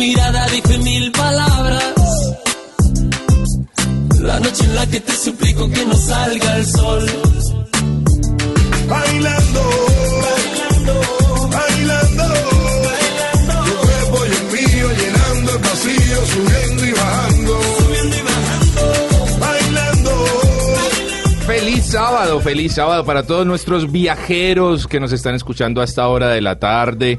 Mirada dice mil palabras. La noche en la que te suplico que no salga el sol. Bailando. Bailando. Bailando. Tu cuerpo y el mío llenando el vacío, subiendo y bajando. Subiendo y bajando. Bailando. Feliz sábado, feliz sábado para todos nuestros viajeros que nos están escuchando a esta hora de la tarde.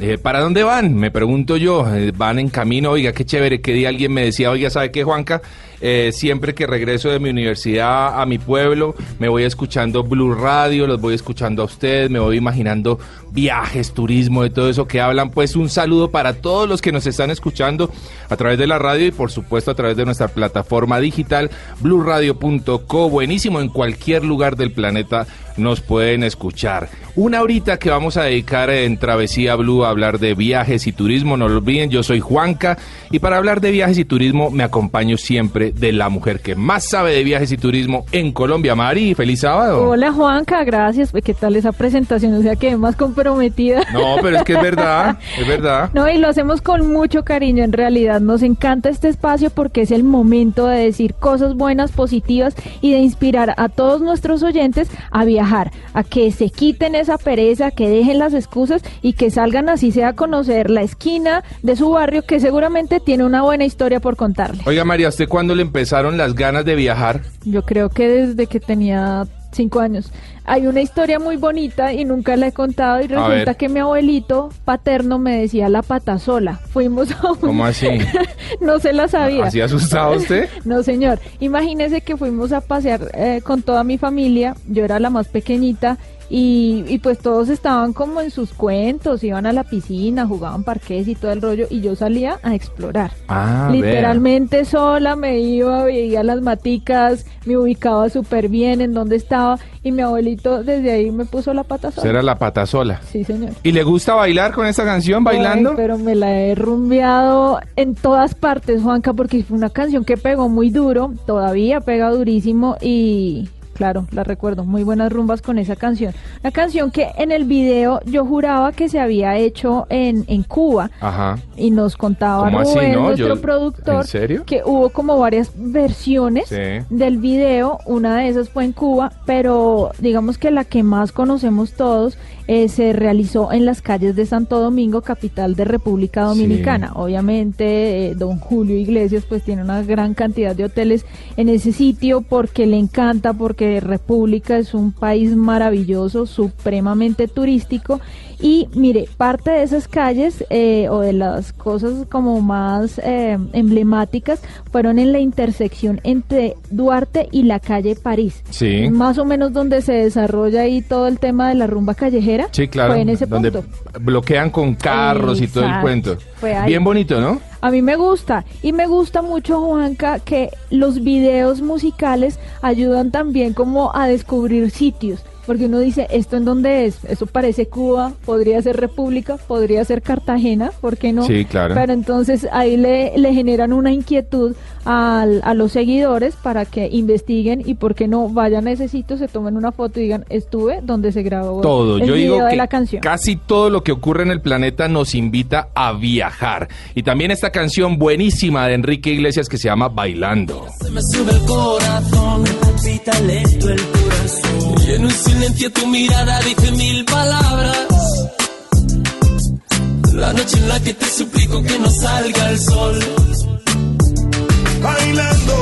Eh, ¿Para dónde van? Me pregunto yo. Eh, van en camino, oiga, qué chévere. Que día alguien me decía, oiga, ¿sabe qué, Juanca? Eh, siempre que regreso de mi universidad a mi pueblo, me voy escuchando Blue Radio, los voy escuchando a ustedes, me voy imaginando viajes, turismo, de todo eso que hablan. Pues un saludo para todos los que nos están escuchando a través de la radio y por supuesto a través de nuestra plataforma digital bluradio.co. Buenísimo, en cualquier lugar del planeta nos pueden escuchar. Una horita que vamos a dedicar en Travesía Blue a hablar de viajes y turismo. No lo olviden, yo soy Juanca y para hablar de viajes y turismo me acompaño siempre de la mujer que más sabe de viajes y turismo en Colombia. Mari, feliz sábado. Hola Juanca, gracias. ¿Qué tal esa presentación? O sea, que más comprometida. No, pero es que es verdad, es verdad. No, y lo hacemos con mucho cariño en realidad. Nos encanta este espacio porque es el momento de decir cosas buenas, positivas y de inspirar a todos nuestros oyentes a viajar, a que se quiten esa pereza, que dejen las excusas y que salgan así sea a conocer la esquina de su barrio que seguramente tiene una buena historia por contarle. Oiga María, ¿usted cuándo le empezaron las ganas de viajar? Yo creo que desde que tenía cinco años. Hay una historia muy bonita y nunca la he contado y resulta ver. que mi abuelito paterno me decía la pata sola. Fuimos a un... ¿Cómo así? no se la sabía. ¿Así asustado usted? No, señor. Imagínese que fuimos a pasear eh, con toda mi familia. Yo era la más pequeñita y, y pues todos estaban como en sus cuentos, iban a la piscina, jugaban parques y todo el rollo y yo salía a explorar. Ah, vea. Literalmente sola me iba, veía las maticas, me ubicaba súper bien en donde estaba y mi abuelito desde ahí me puso la pata sola. era la pata sola. Sí, señor. ¿Y le gusta bailar con esta canción, bailando? Ay, pero me la he rumbeado en todas partes, Juanca, porque fue una canción que pegó muy duro, todavía pega durísimo y claro, la recuerdo, muy buenas rumbas con esa canción. Una canción que en el video yo juraba que se había hecho en, en Cuba Ajá. y nos contaba ¿Cómo así, Rubén, no? nuestro Yo- productor, ¿en serio? que hubo como varias versiones Sí. del video, una de esas fue en Cuba, pero digamos que la que más conocemos todos eh, se realizó en las calles de Santo Domingo, capital de República Dominicana. Obviamente, eh, don Julio Iglesias pues tiene una gran cantidad de hoteles en ese sitio porque le encanta, porque República es un país maravilloso, supremamente turístico. Y mire, parte de esas calles eh, o de las cosas como más eh, emblemáticas fueron en la intersección entre Duarte y la calle París. Sí. Más o menos donde se desarrolla ahí todo el tema de la rumba callejera. Sí, claro. Fue en ese donde punto. bloquean con carros y todo el cuento. Fue ahí. Bien bonito, ¿no? A mí me gusta y me gusta mucho Juanca que los videos musicales ayudan también como a descubrir sitios porque uno dice, ¿esto en dónde es? Eso parece Cuba, podría ser República, podría ser Cartagena, ¿por qué no? Sí, claro. Pero entonces ahí le, le generan una inquietud al- a los seguidores para que investiguen y por qué no vayan a ese sitio, se tomen una foto y digan, estuve donde se grabó todo. el Yo video digo de que la canción. casi todo lo que ocurre en el planeta nos invita a viajar. Y también esta canción buenísima de Enrique Iglesias que se llama Bailando. Se me sube el corazón, lento el corazón. Silencio tu mirada dice mil palabras. La noche en la que te suplico que no salga el sol. Bailando,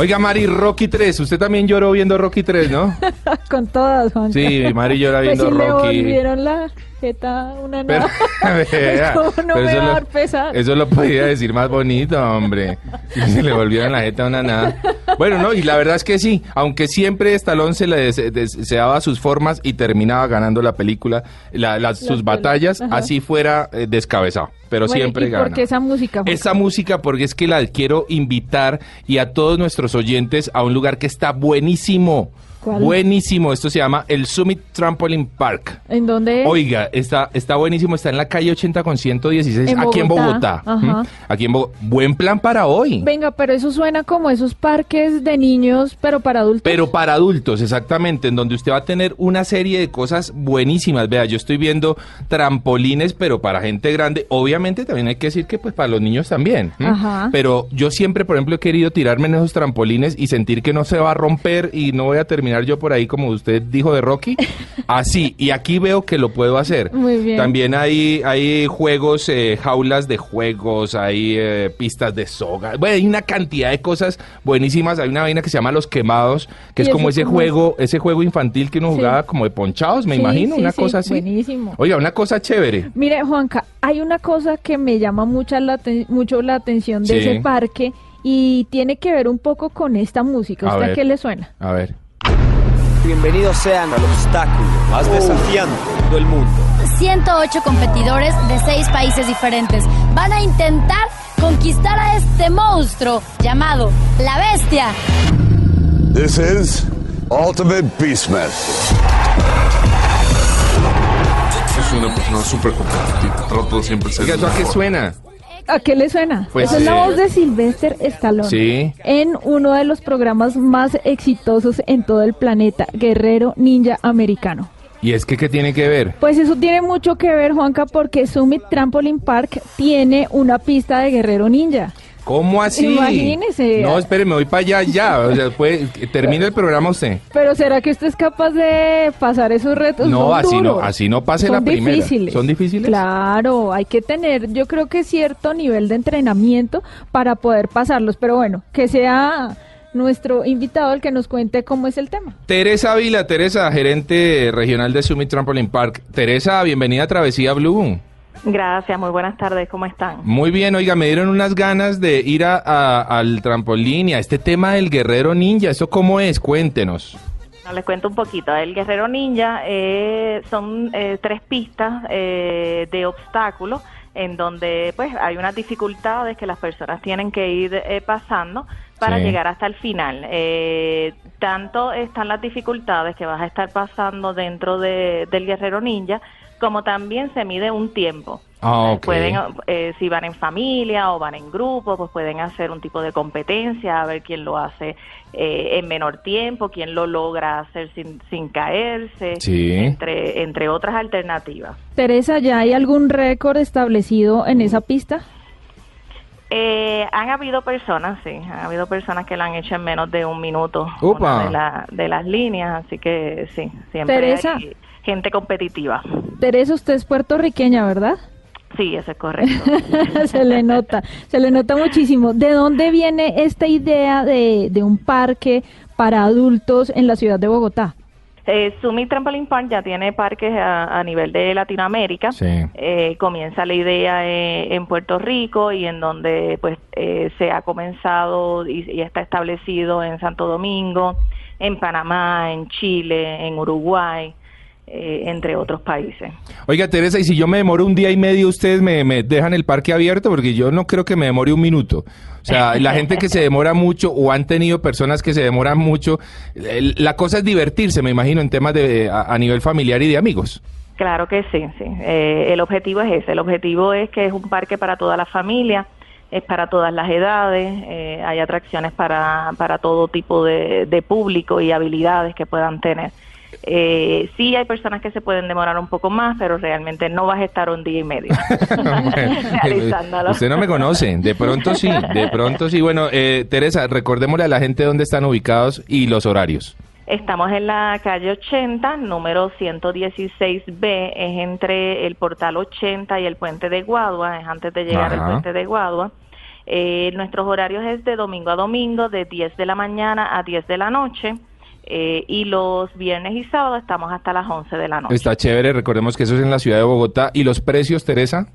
Oiga, Mari, Rocky 3. Usted también lloró viendo Rocky 3, ¿no? Con todas, Juan. Sí, Mari llora Pues viendo si le Rocky. volvieron la jeta una Pero, nada. vea, ¿Cómo no pero me eso va a lo- dar pesar? Eso lo podía decir más bonito, hombre. Si se le volvieron la jeta a una nada. Bueno, no, y la verdad es que sí, aunque siempre Stallone se le des- deseaba sus formas y terminaba ganando la película, la- las- sus batallas, ajá. así fuera eh, descabezado, pero Bueno, siempre ¿y gana. por qué esa música? Esa música porque es que la quiero invitar y a todos nuestros oyentes a un lugar que está buenísimo. ¿Cuál? Buenísimo. Esto se llama el Summit Trampoline Park. ¿En dónde? Oiga, está, está buenísimo, está en la calle 80 con 116, En aquí en Bogotá, ajá. Aquí en Bogotá. Buen plan para hoy. Venga, pero eso suena como esos parques de niños, pero para adultos. Pero para adultos, exactamente, en donde usted va a tener una serie de cosas buenísimas. Vea, yo estoy viendo trampolines, pero para gente grande. Obviamente también hay que decir que pues para los niños también. ¿m? Ajá. Pero yo siempre, por ejemplo, he querido tirarme en esos trampolines y sentir que no se va a romper y no voy a terminar yo por ahí como usted dijo de Rocky. Así, y aquí veo que lo puedo hacer. Muy bien. También hay, hay juegos, eh, jaulas de juegos, hay eh, pistas de soga. Bueno, hay una cantidad de cosas buenísimas. Hay una vaina que se llama Los Quemados, que ¿Y es como ese es? juego, ese juego infantil que uno Sí. jugaba como de ponchados, me Sí, imagino, sí, una cosa así. buenísimo. Oiga, una cosa chévere. Mire, Juanca, hay una cosa que me llama mucha la mucho la atención de ese parque y tiene que ver un poco con esta música. A ¿Usted a ver. qué le suena? A ver. Bienvenidos sean al obstáculo más desafiante del mundo. 108 competidores de 6 países diferentes van a intentar conquistar a este monstruo llamado la bestia. This is Ultimate Beastmaster. Soy una persona súper competitiva. Trato de siempre ser Oiga, el ¿eso a qué suena? ¿A qué le suena? Pues, Esa es la voz de Sylvester Stallone. Sí. En uno de los programas más exitosos en todo el planeta, Guerrero Ninja Americano. ¿Y es que qué tiene que ver? Pues eso tiene mucho que ver, Juanca, porque Summit Trampoline Park tiene una pista de Guerrero Ninja. ¿Cómo así? Imagínese. No, espere, me voy para allá ya. O sea, puede, termine el programa usted. Pero ¿será que usted es capaz de pasar esos retos? No, Son así no- así no pase Son la primera. Difíciles. ¿Son difíciles? Claro, hay que tener, yo creo que cierto nivel de entrenamiento para poder pasarlos. Pero bueno, que sea nuestro invitado el que nos cuente cómo es el tema. Teresa Vila, Teresa, gerente regional de Summit Trampoline Park. Teresa, bienvenida a Travesía Blue. Gracias, muy buenas tardes, ¿cómo están? Muy bien, oiga, me dieron unas ganas de ir a, a- al trampolín y a este tema del guerrero ninja. ¿Eso cómo es? Cuéntenos. No, les cuento un poquito. El Guerrero Ninja eh, son eh, tres pistas eh, de obstáculos en donde pues hay unas dificultades que las personas tienen que ir eh, pasando para Sí. llegar hasta el final. Eh, tanto están las dificultades que vas a estar pasando dentro de- del Guerrero Ninja, como también se mide un tiempo. Ah, Eh, ok. Pueden, eh, si van en familia o van en grupo, pues pueden hacer un tipo de competencia, a ver quién lo hace eh, en menor tiempo, quién lo logra hacer sin, sin caerse, Sí. entre, entre otras alternativas. Teresa, ¿ya hay algún récord establecido en esa pista? Eh, han habido personas, sí, han habido personas que lo han hecho en menos de un minuto una de, la- de las líneas, así que sí, siempre Teresa. hay gente competitiva. Teresa, usted es puertorriqueña, ¿verdad? Sí, eso es correcto. se le nota, se le nota muchísimo. ¿De dónde viene esta idea de, de un parque para adultos en la ciudad de Bogotá? Eh, Summit Trampoline Park ya tiene parques a, a nivel de Latinoamérica. Sí. Eh, comienza la idea eh, en Puerto Rico y en donde pues eh, se ha comenzado y, y está establecido en Santo Domingo, en Panamá, en Chile, en Uruguay, eh, entre otros países. Oiga, Teresa, y si yo me demoro un día y medio, ¿ustedes me, me dejan el parque abierto? Porque yo no creo que me demore un minuto. O sea, la gente que se demora mucho o han tenido personas que se demoran mucho, la cosa es divertirse, me imagino, en temas de a, a nivel familiar y de amigos. Claro que sí, sí. Eh, el objetivo es ese. El objetivo es que es un parque para toda la familia, es para todas las edades, eh, hay atracciones para, para todo tipo de, de público y habilidades que puedan tener. Eh, sí hay personas que se pueden demorar un poco más, pero realmente no vas a estar un día y medio realizándolo. Usted no me conoce, de pronto sí, de pronto sí. Bueno, eh, Teresa, recordémosle a la gente dónde están ubicados y los horarios. Estamos en la calle 80, número 116B, es entre el portal 80 y el puente de Guadua, es antes de llegar Ajá. al puente de Guadua. Eh, nuestros horarios es de domingo a domingo, de 10 de la mañana a 10 de la noche. Eh, y los viernes y sábados estamos hasta las 11 de la noche. Está chévere, recordemos que eso es en la ciudad de Bogotá. ¿Y los precios, Teresa?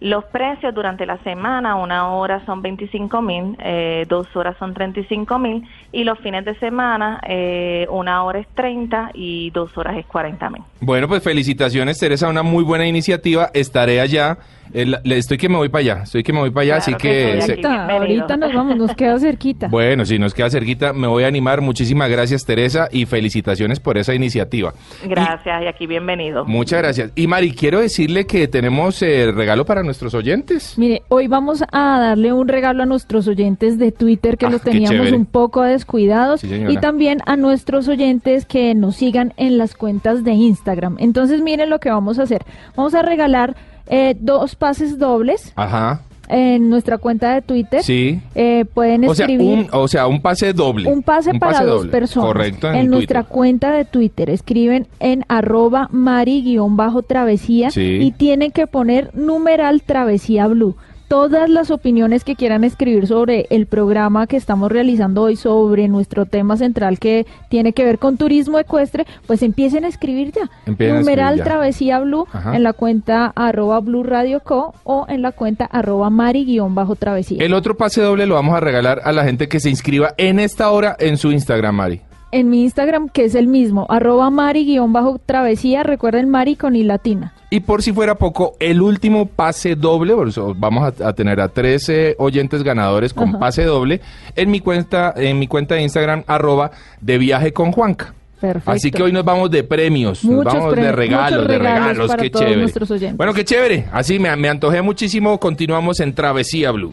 Los precios durante la semana, una hora son 25 mil, eh, dos horas son 35 mil y los fines de semana, eh, una hora es 30 y dos horas es 40 mil. Bueno, pues felicitaciones, Teresa, una muy buena iniciativa. Estaré allá. El- le- estoy que me voy para allá, estoy que me voy para allá, así Claro que que... sí, se-. Ahorita, nos vamos, nos queda cerquita. Bueno, si nos queda cerquita, me voy a animar. Muchísimas gracias, Teresa, y felicitaciones por esa iniciativa. Gracias y aquí bienvenido. Muchas gracias. Y Mari, quiero decirle que tenemos eh, regalo para nuestros oyentes. Mire, hoy vamos a darle un regalo a nuestros oyentes de Twitter que Ah, los teníamos un poco descuidados Sí, y también a nuestros oyentes que nos sigan en las cuentas de Instagram. Entonces, miren lo que vamos a hacer. Vamos a regalar eh, dos pases dobles Ajá. en nuestra cuenta de Twitter. Sí. Eh, pueden O sea, escribir un, o sea, un pase doble. un pase para dos doble. personas. Correcto, en, en nuestra cuenta de Twitter. Escriben en arroba mari-travesía Sí. y tienen que poner numeral travesía blue. Todas las opiniones que quieran escribir sobre el programa que estamos realizando hoy, sobre nuestro tema central que tiene que ver con turismo ecuestre, pues empiecen a escribir ya. Empiecen numeral escribir ya. travesía blue Ajá. en la cuenta arroba blue radio co o en la cuenta arroba mari-travesía. El otro pase doble lo vamos a regalar a la gente que se inscriba en esta hora en su Instagram, Mari. en mi Instagram, que es el mismo, arroba mari-travesía, recuerden Mari con i latina. Y por si fuera poco, el último pase doble, por eso vamos a, a tener a 13 oyentes ganadores con Ajá. pase doble en mi cuenta, en mi cuenta de Instagram, arroba de viaje con Juanca. Perfecto. Así que hoy nos vamos de premios, nos vamos de regalos, muchos de regalos regalos, para qué todos chévere. nuestros oyentes. Bueno, qué chévere. Así me, me antojé muchísimo. Continuamos en Travesía Blue.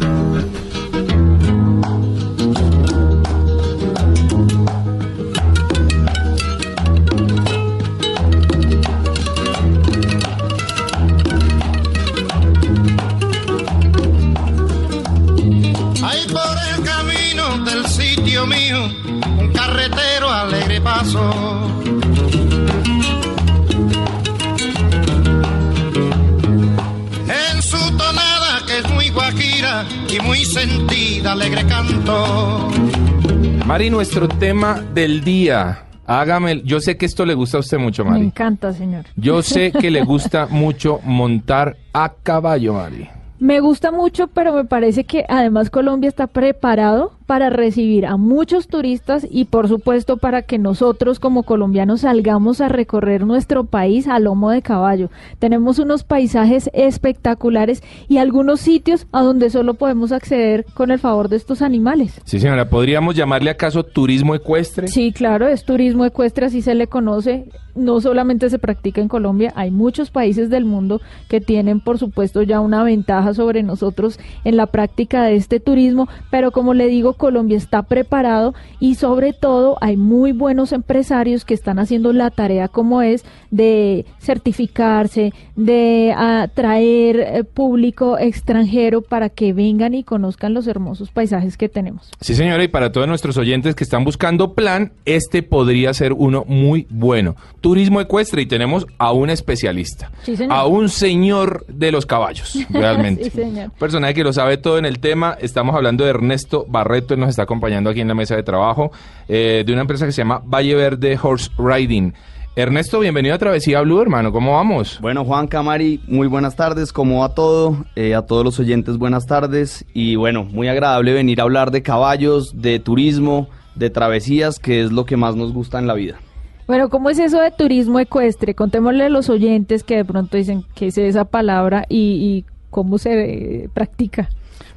Nuestro tema del día Hágame, yo sé que esto le gusta a usted mucho, Me Mari. encanta, señor. Yo sé que le gusta mucho montar a caballo, Mari. Me gusta mucho, pero me parece que además Colombia está preparado para recibir a muchos turistas y por supuesto para que nosotros como colombianos salgamos a recorrer nuestro país a lomo de caballo. Tenemos unos paisajes espectaculares y algunos sitios a donde solo podemos acceder con el favor de estos animales. Sí, señora, ¿podríamos llamarle acaso turismo ecuestre? Sí, claro, es turismo ecuestre, así se le conoce. No solamente se practica en Colombia, hay muchos países del mundo que tienen, por supuesto, ya una ventaja sobre nosotros en la práctica de este turismo, pero como le digo, Colombia está preparado y sobre todo hay muy buenos empresarios que están haciendo la tarea como es de certificarse, de atraer eh, público extranjero para que vengan y conozcan los hermosos paisajes que tenemos. Sí, señora, y para todos nuestros oyentes que están buscando plan, este podría ser uno muy bueno. Turismo ecuestre y tenemos a un especialista, Sí, a un señor de los caballos, realmente. Sí, señor. Personaje que lo sabe todo en el tema. Estamos hablando de Ernesto Barreto, nos está acompañando aquí en la mesa de trabajo eh, de una empresa que se llama Valle Verde Horse Riding. Ernesto, bienvenido a Travesía Blue, hermano. ¿Cómo vamos? Bueno, Juan Camari, muy buenas tardes. ¿Cómo va todo? Eh, a todos los oyentes, buenas tardes. Y bueno, muy agradable venir a hablar de caballos, de turismo, de travesías, que es lo que más nos gusta en la vida. Bueno, ¿cómo es eso de turismo ecuestre? Contémosle a los oyentes que de pronto dicen qué es esa palabra y, y cómo se eh, practica.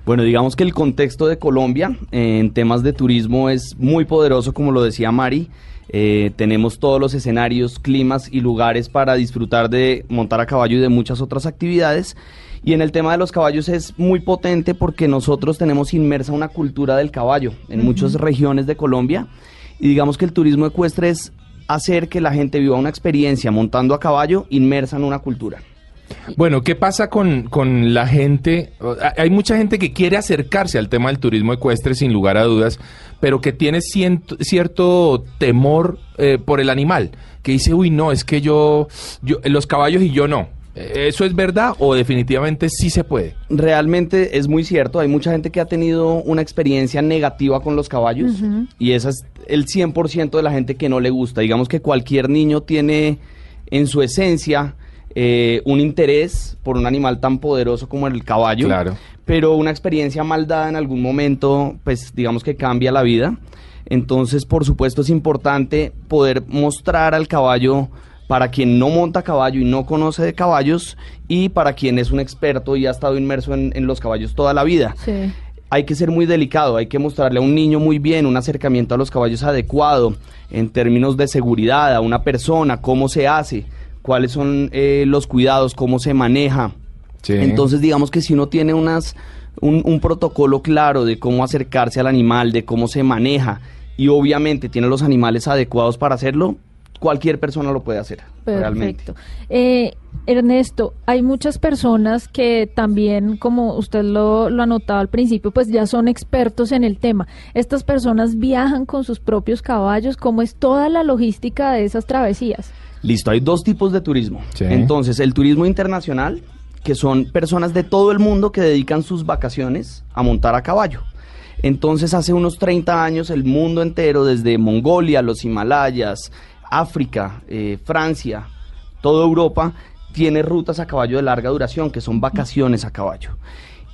Bueno, digamos que el contexto de Colombia eh, en temas de turismo es muy poderoso, como lo decía Mari. Eh, tenemos todos los escenarios, climas y lugares para disfrutar de montar a caballo y de muchas otras actividades. Y en el tema de los caballos es muy potente porque nosotros tenemos inmersa una cultura del caballo en muchas regiones de Colombia. Y digamos que el turismo ecuestre es hacer que la gente viva una experiencia montando a caballo inmersa en una cultura. Bueno, ¿qué pasa con, con la gente? Hay mucha gente que quiere acercarse al tema del turismo ecuestre sin lugar a dudas, pero que tiene ciento- cierto temor eh, por el animal, que dice, uy, no, es que yo, yo, los caballos y yo no. Eh, ¿Eso es verdad o definitivamente sí se puede? Realmente es muy cierto, hay mucha gente que ha tenido una experiencia negativa con los caballos y esa es el 100% de la gente que no le gusta. Digamos que cualquier niño tiene en su esencia eh, un interés por un animal tan poderoso como el caballo, Claro. pero una experiencia mal dada en algún momento, pues digamos que cambia la vida. Entonces, por supuesto, es importante poder mostrar al caballo para quien no monta caballo y no conoce de caballos y para quien es un experto y ha estado inmerso en, en los caballos toda la vida. Sí. Hay que ser muy delicado, hay que mostrarle a un niño muy bien un acercamiento a los caballos adecuado en términos de seguridad, a una persona, cómo se hace, cuáles son eh, los cuidados, cómo se maneja. Entonces, digamos que si uno tiene unas, un, un protocolo claro de cómo acercarse al animal, de cómo se maneja, y obviamente tiene los animales adecuados para hacerlo, cualquier persona lo puede hacer, realmente. Perfecto. Eh, Ernesto, hay muchas personas que también, como usted lo, lo anotaba al principio, pues ya son expertos en el tema. Estas personas viajan con sus propios caballos. ¿Cómo es toda la logística de esas travesías? Listo, hay dos tipos de turismo. Sí. Entonces, el turismo internacional, que son personas de todo el mundo que dedican sus vacaciones a montar a caballo. Entonces, hace unos 30 años, el mundo entero, desde Mongolia, los Himalayas, África, eh, Francia, toda Europa, tiene rutas a caballo de larga duración, que son vacaciones a caballo.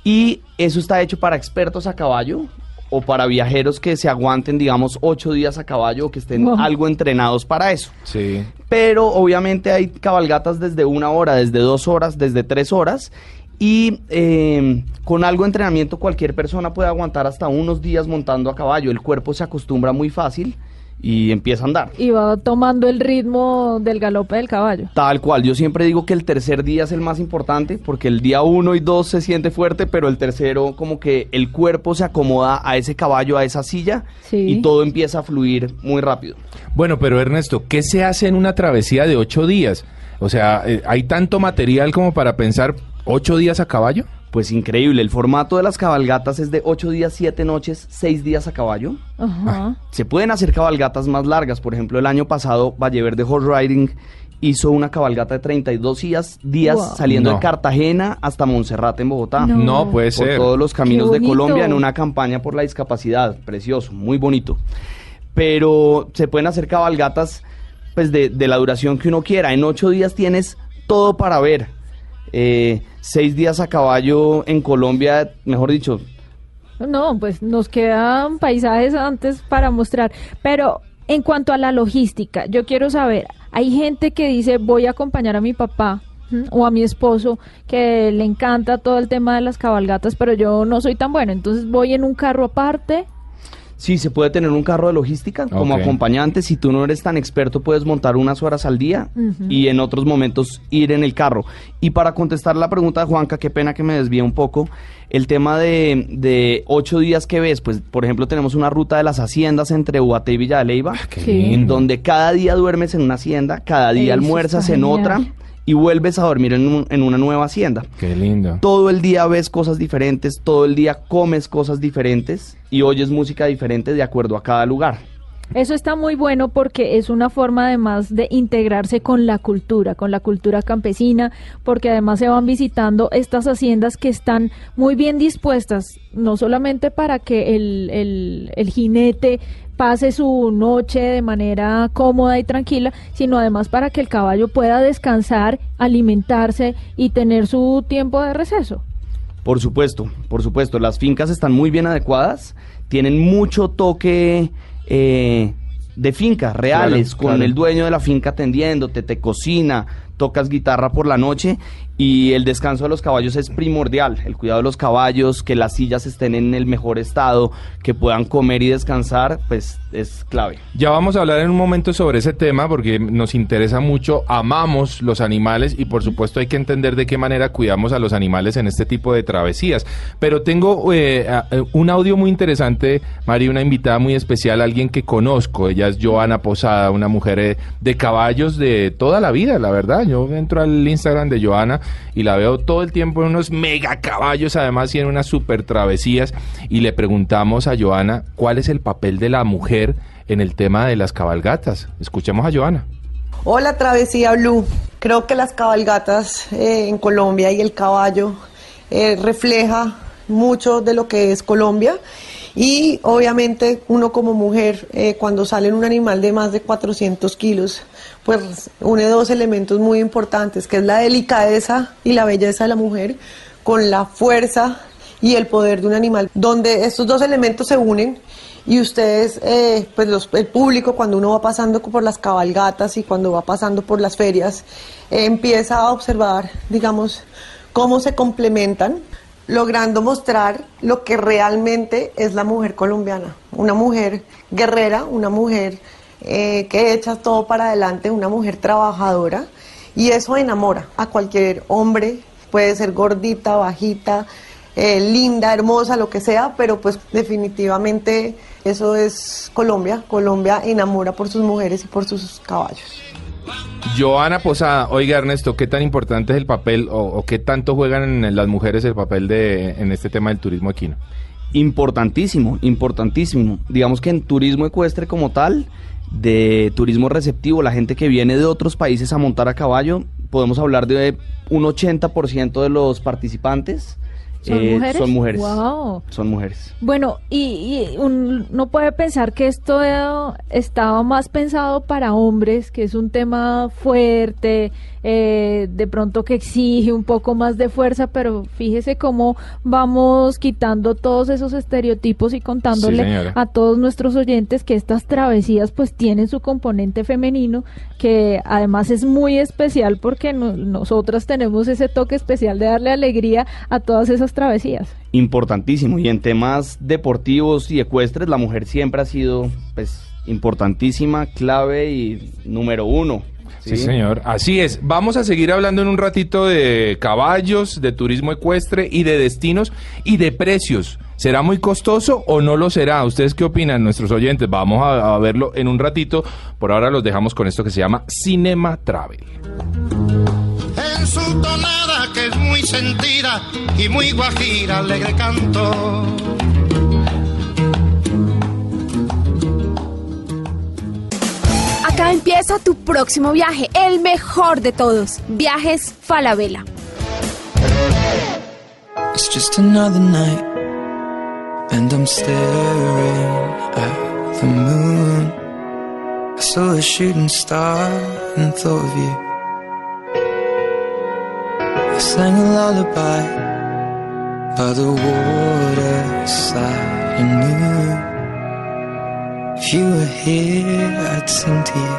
Y eso está hecho para expertos a caballo o para viajeros que se aguanten, digamos, ocho días a caballo o que estén Wow. algo entrenados para eso. Sí. Pero obviamente hay cabalgatas desde una hora, desde dos horas, desde tres horas. Y eh, con algo de entrenamiento cualquier persona puede aguantar hasta unos días montando a caballo. El cuerpo se acostumbra muy fácil y empieza a andar. Y va tomando el ritmo del galope del caballo. Tal cual, yo siempre digo que el tercer día es el más importante porque el día uno y dos se siente fuerte, pero el tercero como que el cuerpo se acomoda a ese caballo, a esa silla Sí. y todo empieza a fluir muy rápido. Bueno, pero Ernesto, ¿qué se hace en una travesía de ocho días? O sea, eh, ¿hay tanto material como para pensar ocho días a caballo? Pues increíble, el formato de las cabalgatas es de ocho días, siete noches, seis días a caballo. Ajá. Se pueden hacer cabalgatas más largas, por ejemplo, el año pasado Valle Verde Horse Riding hizo una cabalgata de 32 días, días Wow. saliendo No. de Cartagena hasta Monserrate en Bogotá. No. No puede por ser. todos los caminos de Colombia en una campaña por la discapacidad, precioso, muy bonito. pero se pueden hacer cabalgatas pues de, de la duración que uno quiera. En ocho días tienes todo para ver. Eh, seis días a caballo en Colombia, mejor dicho, No, pues nos quedan paisajes antes para mostrar. Pero en cuanto a la logística, yo quiero saber, hay gente que dice voy a acompañar a mi papá o a mi esposo que le encanta todo el tema de las cabalgatas, pero yo no soy tan bueno, entonces voy en un carro aparte. Sí, se puede tener un carro de logística como acompañante. Si tú no eres tan experto, puedes montar unas horas al día y en otros momentos ir en el carro. Y para contestar la pregunta de Juanca, qué pena que me desvíe un poco, el tema de, de ocho días que ves, pues por ejemplo tenemos una ruta de las haciendas entre Ubaté y Villa de Leyva, qué lindo. donde cada día duermes en una hacienda, cada día Eso almuerzas en genial. otra y vuelves a dormir en, un- en una nueva hacienda. Qué lindo. Todo el día ves cosas diferentes, todo el día comes cosas diferentes y oyes música diferente de acuerdo a cada lugar. Eso está muy bueno porque es una forma además de integrarse con la cultura, con la cultura campesina, porque además se van visitando estas haciendas que están muy bien dispuestas, no solamente para que el, el, el jinete pase su noche de manera cómoda y tranquila, sino además para que el caballo pueda descansar, alimentarse y tener su tiempo de receso. Por supuesto, por supuesto, las fincas están muy bien adecuadas, tienen mucho toque eh, de finca, reales, Claro, con claro. el dueño de la finca atendiéndote, te cocina, tocas guitarra por la noche y el descanso de los caballos es primordial, el cuidado de los caballos, que las sillas estén en el mejor estado, que puedan comer y descansar, pues es clave. Ya vamos a hablar en un momento sobre ese tema porque nos interesa mucho, amamos los animales y por supuesto hay que entender de qué manera cuidamos a los animales en este tipo de travesías. Pero tengo eh, eh, un audio muy interesante, Mari, una invitada muy especial, alguien que conozco, ella es Joana Posada, una mujer eh, de caballos de toda la vida, la verdad. Yo entro al Instagram de Joana y la veo todo el tiempo en unos mega caballos, además y en unas super travesías y le preguntamos a Joana cuál es el papel de la mujer en el tema de las cabalgatas. Escuchemos a Joana. Hola Travesía Blue. Creo que las cabalgatas eh, en Colombia y el caballo eh, refleja mucho de lo que es Colombia y obviamente uno como mujer eh, cuando sale un animal de más de 400 kilos pues une dos elementos muy importantes que es la delicadeza y la belleza de la mujer con la fuerza y el poder de un animal donde estos dos elementos se unen y ustedes, eh, pues los- el público, cuando uno va pasando por las cabalgatas y cuando va pasando por las ferias, eh, empieza a observar, digamos, cómo se complementan, logrando mostrar lo que realmente es la mujer colombiana. Una mujer guerrera, una mujer eh, que echa todo para adelante, una mujer trabajadora, y eso enamora a cualquier hombre, puede ser gordita, bajita, eh, linda, hermosa, lo que sea, pero pues definitivamente eso es Colombia. Colombia enamora por sus mujeres y por sus caballos. Joana Posada, oiga Ernesto, ¿qué tan importante es el papel o, qué tanto juegan en las mujeres el papel de en este tema del turismo equino? Importantísimo, importantísimo. Digamos que en turismo ecuestre como tal, de turismo receptivo, la gente que viene de otros países a montar a caballo, podemos hablar de un 80% de los participantes ¿Son eh, mujeres? Son mujeres. Wow. Son mujeres. Bueno, y, y un- no puede pensar que esto estaba más pensado para hombres, que es un tema fuerte, eh, de pronto que exige un poco más de fuerza, pero fíjese cómo vamos quitando todos esos estereotipos y contándole a todos nuestros oyentes que estas travesías pues tienen su componente femenino, que además es muy especial porque no- nosotras tenemos ese toque especial de darle alegría a todas esas travesías. Importantísimo. Y en temas deportivos y ecuestres, la mujer siempre ha sido, pues, importantísima, clave y número uno. Sí, señor. Así es. Vamos a seguir hablando en un ratito de caballos, de turismo ecuestre y de destinos y de precios. ¿Será muy costoso o no lo será? ¿Ustedes qué opinan, nuestros oyentes? Vamos a, a verlo en un ratito. Por ahora los dejamos con esto que se llama Cinema Travel. En su tonada que es muy sentida y muy guajira, alegre canto. Acá empieza tu próximo viaje, el mejor de todos. Viajes Falabella. It's just another night, and I'm staring at the moon. I saw a shooting star and thought of you. Sang a lullaby by the waterside and knew if you were here, I'd sing to you.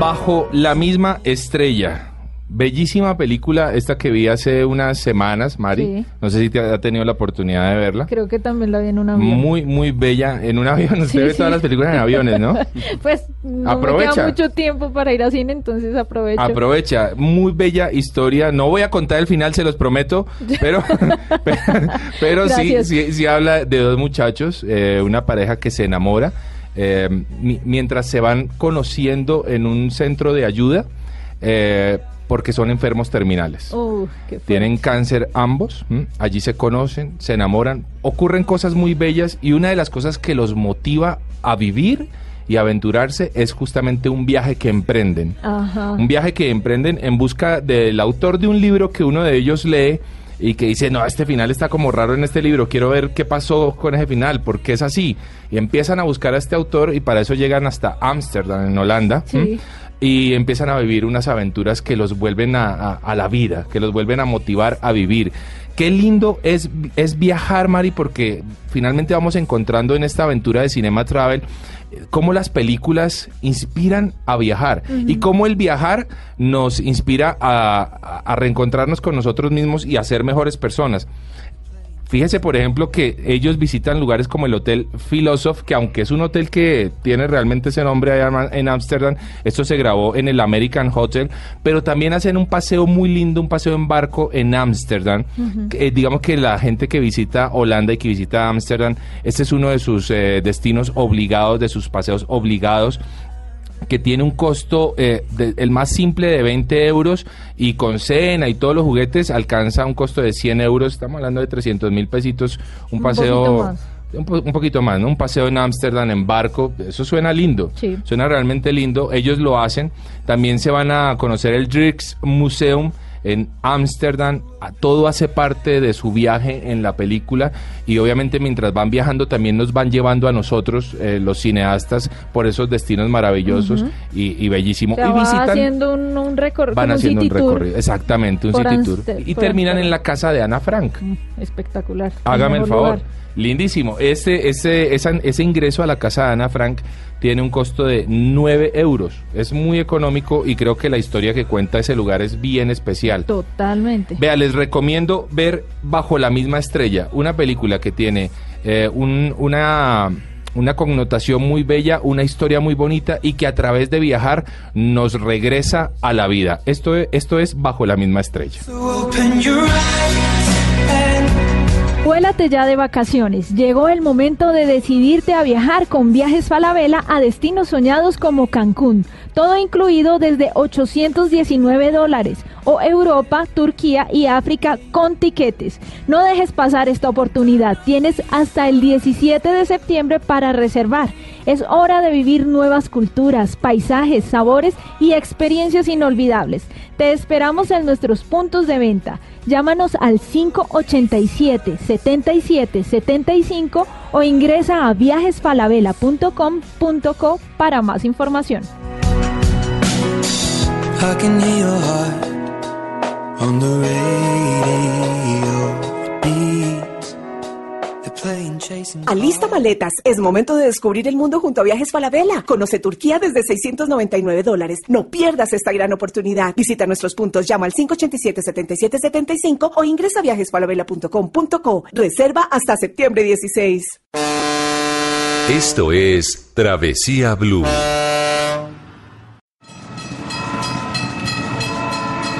Bajo la misma estrella. Bellísima película esta que vi hace unas semanas, Mari. Sí. No sé si te ha tenido la oportunidad de verla. Creo que también la vi en un avión. Muy, muy bella. En un avión. Usted Sí, ve sí. todas las películas en aviones, ¿no? Pues no me Aprovecha. queda mucho tiempo para ir al cine, entonces aprovecho. Aprovecha, muy bella historia. No voy a contar el final, se los prometo, pero, pero, pero sí, sí, sí habla de dos muchachos, eh, una pareja que se enamora eh, mi- mientras se van conociendo en un centro de ayuda eh, porque son enfermos terminales. Uh. Tienen cáncer ambos, ¿m? allí se conocen, se enamoran, ocurren cosas muy bellas y una de las cosas que los motiva a vivir y aventurarse es justamente un viaje que emprenden. Ajá. Un viaje que emprenden en busca del autor de un libro que uno de ellos lee y que dice, no, este final está como raro en este libro, quiero ver qué pasó con ese final, por qué es así. Y empiezan a buscar a este autor y para eso llegan hasta Ámsterdam, en Holanda. Sí. Y empiezan a vivir unas aventuras que los vuelven a, a- a la vida, que los vuelven a motivar a vivir. Qué lindo es, es viajar, Mari, porque finalmente vamos encontrando en esta aventura de Cinema Travel eh, cómo las películas inspiran a viajar y cómo el viajar nos inspira a, a- a reencontrarnos con nosotros mismos y a ser mejores personas. Fíjese, por ejemplo, que ellos visitan lugares como el Hotel Philosoph, que aunque es un hotel que tiene realmente ese nombre allá en- Ámsterdam, esto se grabó en el American Hotel, pero también hacen un paseo muy lindo, un paseo en barco en Ámsterdam. Eh, digamos que la gente que visita Holanda y que visita Ámsterdam, este es uno de sus eh, destinos obligados, de sus paseos obligados que tiene un costo, eh, de- el más simple de 20 euros y con cena y todos los juguetes alcanza un costo de 100 euros, estamos hablando de 300 mil pesitos, un Un paseo... po- un poquito más, ¿no? Un paseo en Ámsterdam en barco, eso suena lindo, Sí. suena realmente lindo, ellos lo hacen, también se van a conocer el Drix Museum en Ámsterdam, todo hace parte de su viaje en la película y obviamente mientras van viajando también nos van llevando a nosotros, eh, los cineastas, por esos destinos maravillosos y, y bellísimos. O sea, y visitan, haciendo un, un recorrido, van haciendo un tour. recorrido, exactamente, un por city tour. Y terminan en la casa de Ana Frank. Espectacular. Hágame el favor. lugar. Lindísimo. Este, ese, ese ingreso a la casa de Ana Frank tiene un costo de 9 euros. Es muy económico y creo que la historia que cuenta ese lugar es bien especial. Totalmente. Vea, les recomiendo ver Bajo la misma estrella, una película que tiene eh, un- una, una connotación muy bella, una historia muy bonita y que a través de viajar nos regresa a la vida. Esto, es- esto es Bajo la misma estrella. Open your eyes and Vuélate ya de vacaciones. Llegó el momento de decidirte a viajar con Viajes Falabella a destinos soñados como Cancún. Todo incluido desde 819 dólares. O Europa, Turquía y África con tiquetes. No dejes pasar esta oportunidad. Tienes hasta el 17 de septiembre para reservar. Es hora de vivir nuevas culturas, paisajes, sabores y experiencias inolvidables. Te esperamos en nuestros puntos de venta. Llámanos al 587 77 75 o ingresa a viajesfalabella.com.co para más información. Alista maletas. Es momento de descubrir el mundo junto a Viajes Falabella. Conoce Turquía desde 699 dólares. No pierdas esta gran oportunidad. Visita nuestros puntos, llama al 587-7775 o ingresa a viajesfalabella.com.co. Reserva hasta septiembre 16. Esto es Travesía Blue.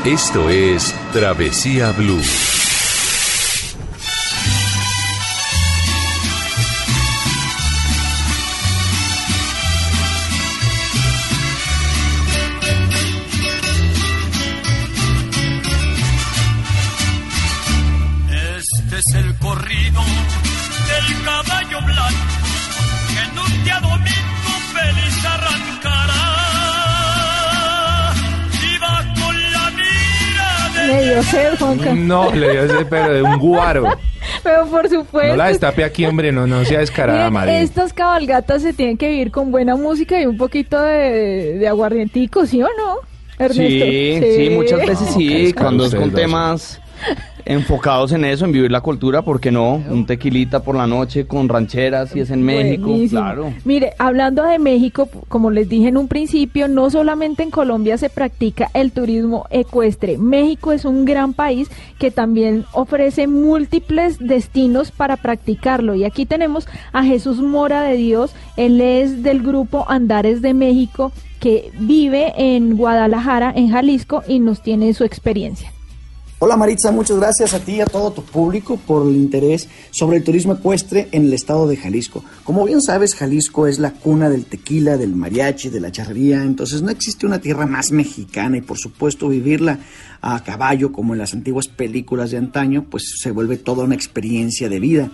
Esto es Travesía Blue. Medio sed, Juanca. No, le dio ese pero de un guaro. Pero por supuesto. No la destape aquí, hombre, no, no sea descarada, Mari. Estas cabalgatas se tienen que vivir con buena música y un poquito de, de aguardientico, ¿sí o no? Ernesto. Sí, sí, muchas veces sí, Oscar, cuando es ustedes con dos. temas enfocados en eso, en vivir la cultura, ¿por qué no? Un tequilita por la noche con rancheras y es en México, Buenísimo. claro. Mire, hablando de México, como les dije en un principio, no solamente en Colombia se practica el turismo ecuestre. México es un gran país que también ofrece múltiples destinos para practicarlo. Y aquí tenemos a Jesús Mora de Dios. Él es del grupo Andares de México que vive en Guadalajara, en Jalisco, y nos tiene su experiencia. Hola Maritza, muchas gracias a ti y a todo tu público por el interés sobre el turismo ecuestre en el estado de Jalisco. Como bien sabes, Jalisco es la cuna del tequila, del mariachi, de la charrería, entonces no existe una tierra más mexicana y por supuesto vivirla a caballo como en las antiguas películas de antaño, pues se vuelve toda una experiencia de vida.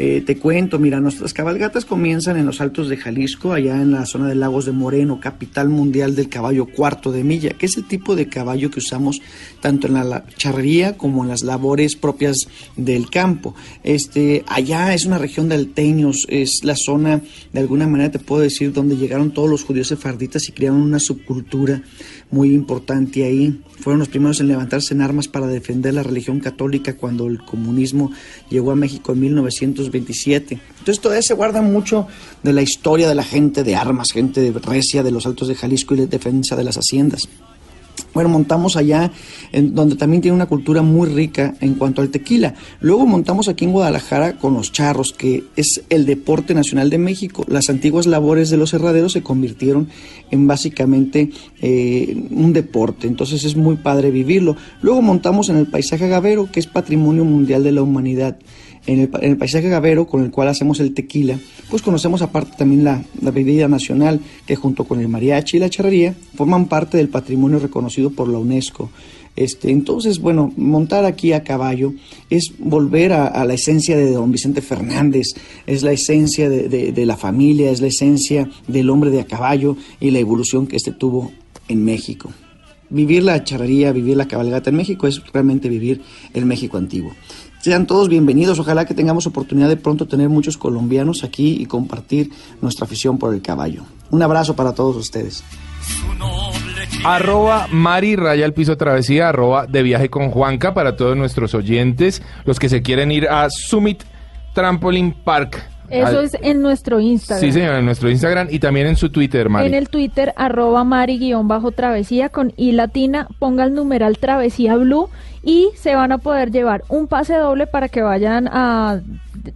Eh, te cuento, mira, nuestras cabalgatas comienzan en los altos de Jalisco, allá en la zona de Lagos de Moreno, capital mundial del caballo cuarto de milla, que es el tipo de caballo que usamos tanto en la, charrería como en las labores propias del campo. Este, allá es una región de alteños, es la zona, de alguna manera te puedo decir, donde llegaron todos los judíos sefarditas y crearon una subcultura muy importante ahí. Fueron los primeros en levantarse en armas para defender la religión católica cuando el comunismo llegó a México en 1927. Entonces todavía se guarda mucho de la historia de la gente de armas, gente de recia de los altos de Jalisco y de defensa de las haciendas. Bueno, montamos allá, en donde también tiene una cultura muy rica en cuanto al tequila. Luego montamos aquí en Guadalajara con los charros, que es el deporte nacional de México. Las antiguas labores de los herraderos se convirtieron en básicamente eh, un deporte, entonces es muy padre vivirlo. Luego montamos en el paisaje agavero, que es patrimonio mundial de la humanidad. En el, en el paisaje agavero con el cual hacemos el tequila, pues conocemos aparte también la, la bebida nacional, que junto con el mariachi y la charrería forman parte del patrimonio reconocido por la UNESCO. Este, entonces, bueno, montar aquí a caballo es volver a, a la esencia de don Vicente Fernández, es la esencia de, de- de la familia, es la esencia del hombre de a caballo y la evolución que este tuvo en México. Vivir la charrería, vivir la cabalgata en México es realmente vivir el México antiguo. Sean todos bienvenidos, ojalá que tengamos oportunidad de pronto tener muchos colombianos aquí y compartir nuestra afición por el caballo. Un abrazo para todos ustedes. Arroba Mari Raya el piso travesía, arroba de viaje con Juanca para todos nuestros oyentes, los que se quieren ir a Summit Trampoline Park. Eso Al- es en nuestro Instagram. Sí, señor, en nuestro Instagram y también en su Twitter, Mari. En el Twitter, arroba mari-travesía con i latina, ponga el numeral travesía blue y se van a poder llevar un pase doble para que vayan a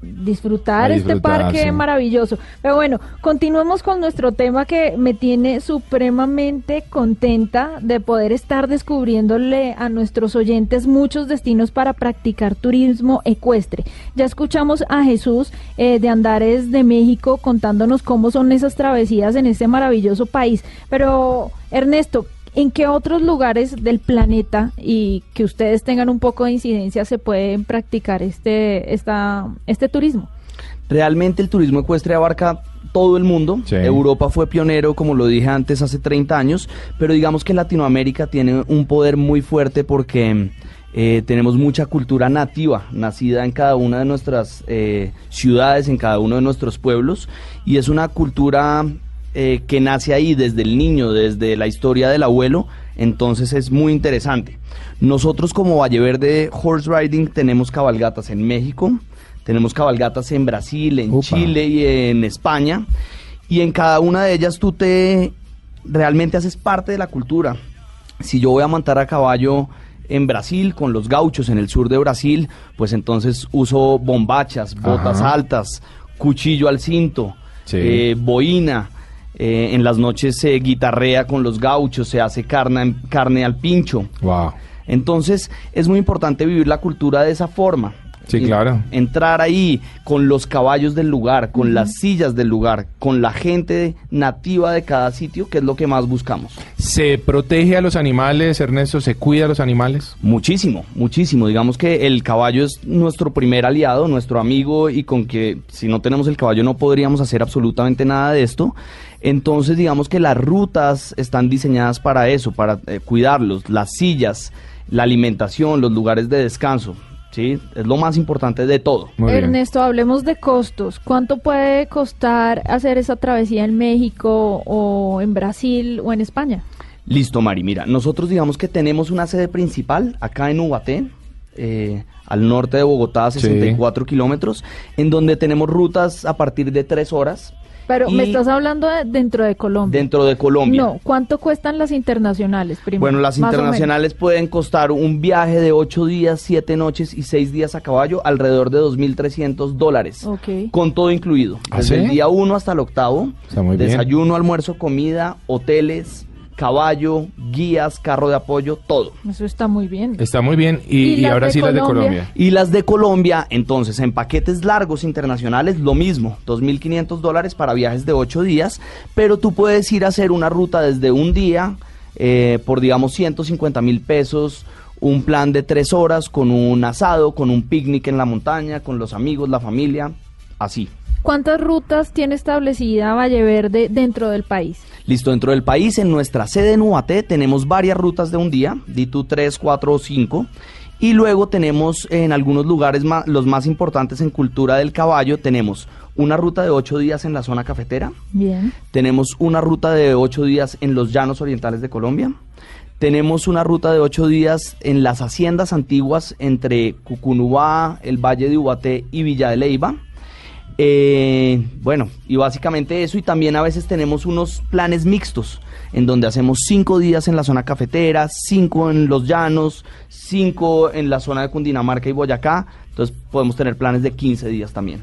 disfrutar, A este parque sí. maravilloso. Pero bueno, continuemos con nuestro tema que me tiene supremamente contenta de poder estar descubriéndole a nuestros oyentes muchos destinos para practicar turismo ecuestre. Ya escuchamos a Jesús eh, de Andares de México contándonos cómo son esas travesías en este maravilloso país. Pero, Ernesto, ¿en qué otros lugares del planeta y que ustedes tengan un poco de incidencia se pueden practicar este, esta, este turismo? Realmente el turismo ecuestre abarca todo el mundo. Europa fue pionero, como lo dije antes, hace 30 años, pero digamos que Latinoamérica tiene un poder muy fuerte porque eh, tenemos mucha cultura nativa, nacida en cada una de nuestras eh, ciudades, en cada uno de nuestros pueblos, y es una cultura eh, que nace ahí desde el niño, desde la historia del abuelo, entonces es muy interesante. Nosotros como Valle Verde Horse Riding tenemos cabalgatas en México, tenemos cabalgatas en Brasil, en Chile y en España, y en cada una de ellas tú te realmente haces parte de la cultura. Si yo voy a montar a caballo en Brasil con los gauchos en el sur de Brasil, pues entonces uso bombachas, botas Ajá. altas, cuchillo al cinto, Sí. eh, boina. Eh, en las noches se guitarrea con los gauchos, se hace carne, carne al pincho. Wow. Entonces es muy importante vivir la cultura de esa forma. Sí, Y claro. Entrar ahí con los caballos del lugar, con las sillas del lugar, con la gente nativa de cada sitio, que es lo que más buscamos. ¿Se protege a los animales, Ernesto? ¿Se cuida a los animales? Muchísimo, muchísimo. Digamos que el caballo es nuestro primer aliado, nuestro amigo y con que si no tenemos el caballo no podríamos hacer absolutamente nada de esto. Entonces digamos que las rutas están diseñadas para eso, para eh, cuidarlos, las sillas, la alimentación, los lugares de descanso. ¿Sí? Es lo más importante de todo. Ernesto, hablemos de costos. ¿Cuánto puede costar hacer esa travesía en México o en Brasil o en España? Listo, Mari. Mira, nosotros digamos que tenemos una sede principal acá en Ubaté, eh, al norte de Bogotá, 64 kilómetros, en donde tenemos rutas a partir de tres horas. Pero me estás hablando de- dentro de Colombia. Dentro de Colombia. No, ¿cuánto cuestan las internacionales primero? Bueno, las internacionales pueden costar un viaje de 8 días, 7 noches y 6 días a caballo, alrededor de 2.300 dólares. Ok. Con todo incluido. ¿Ah, Desde sí? el día 1 hasta el octavo. Está muy bien. desayuno, almuerzo, comida, hoteles, caballo, guías, carro de apoyo, todo. Eso está muy bien. Está muy bien. Y, ¿Y ahora de sí las de Colombia? Y las de Colombia, entonces, en paquetes largos internacionales, lo mismo, 2.500 dólares para viajes de 8 días, pero tú puedes ir a hacer una ruta desde un día eh, por, digamos, 150 mil pesos, un plan de 3 horas con un asado, con un picnic en la montaña, con los amigos, la familia, así. ¿Cuántas rutas tiene establecida Valle Verde dentro del país? Listo, dentro del país, en nuestra sede en UAT, tenemos varias rutas de un día, di tú 3, 4 o 5. Y luego tenemos en algunos lugares ma- los más importantes en cultura del caballo, tenemos una ruta de 8 días en la zona cafetera, Bien. tenemos una ruta de 8 días en los llanos orientales de Colombia, tenemos una ruta de 8 días en las haciendas antiguas entre Cucunubá, el Valle de Ubaté y Villa de Leiva. Eh, bueno, y básicamente eso, y también a veces tenemos unos planes mixtos, en donde hacemos cinco días en la zona cafetera, cinco en los llanos, cinco en la zona de Cundinamarca y Boyacá, entonces podemos tener planes de 15 días también.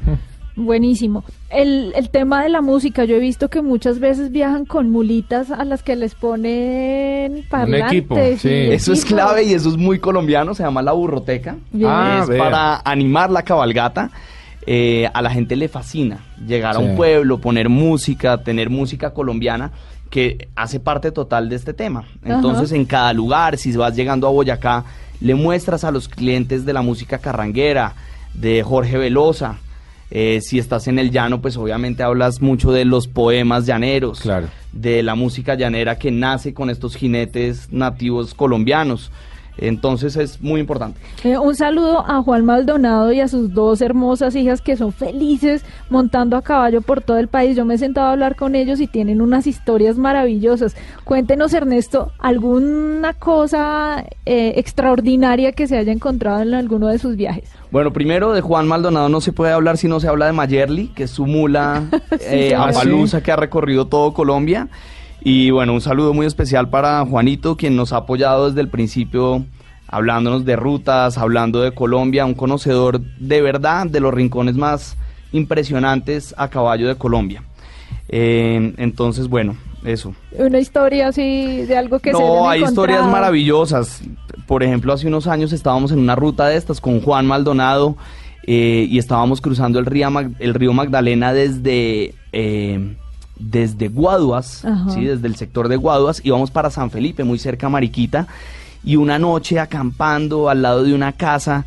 Buenísimo. El, el tema de la música, yo he visto que muchas veces viajan con mulitas a las que les ponen parlantes. equipo, sí. Eso es clave y eso es muy colombiano, se llama la burroteca. Bien. Ah, es vea. para animar la cabalgata. Eh, a la gente le fascina llegar a un pueblo, poner música, tener música colombiana que hace parte total de este tema. Entonces, Ajá. en cada lugar, si vas llegando a Boyacá, le muestras a los clientes de la música carranguera, de Jorge Velosa. Eh, si estás en el llano, pues obviamente hablas mucho de los poemas llaneros, Claro. de la música llanera que nace con estos jinetes nativos colombianos. Entonces es muy importante. Eh, un saludo a Juan Maldonado y a sus dos hermosas hijas que son felices montando a caballo por todo el país. Yo me he sentado a hablar con ellos y tienen unas historias maravillosas. Cuéntenos, Ernesto, alguna cosa eh, extraordinaria que se haya encontrado en alguno de sus viajes. Bueno, primero de Juan Maldonado no se puede hablar si no se habla de Mayerly, que es su mula eh, señor. Apalusa que ha recorrido todo Colombia. Y bueno, un saludo muy especial para Juanito, quien nos ha apoyado desde el principio, hablándonos de rutas, hablando de Colombia, un conocedor de verdad de los rincones más impresionantes a caballo de Colombia. Eh, entonces, bueno, eso. Una historia así de algo que se No, hayan hay historias maravillosas. Por ejemplo, hace unos años estábamos en una ruta de estas con Juan Maldonado eh, y estábamos cruzando el río, Mag- el río Magdalena desde, eh, desde Guaduas. ¿sí? desde el sector de Guaduas, íbamos para San Felipe, muy cerca a Mariquita, y una noche acampando al lado de una casa,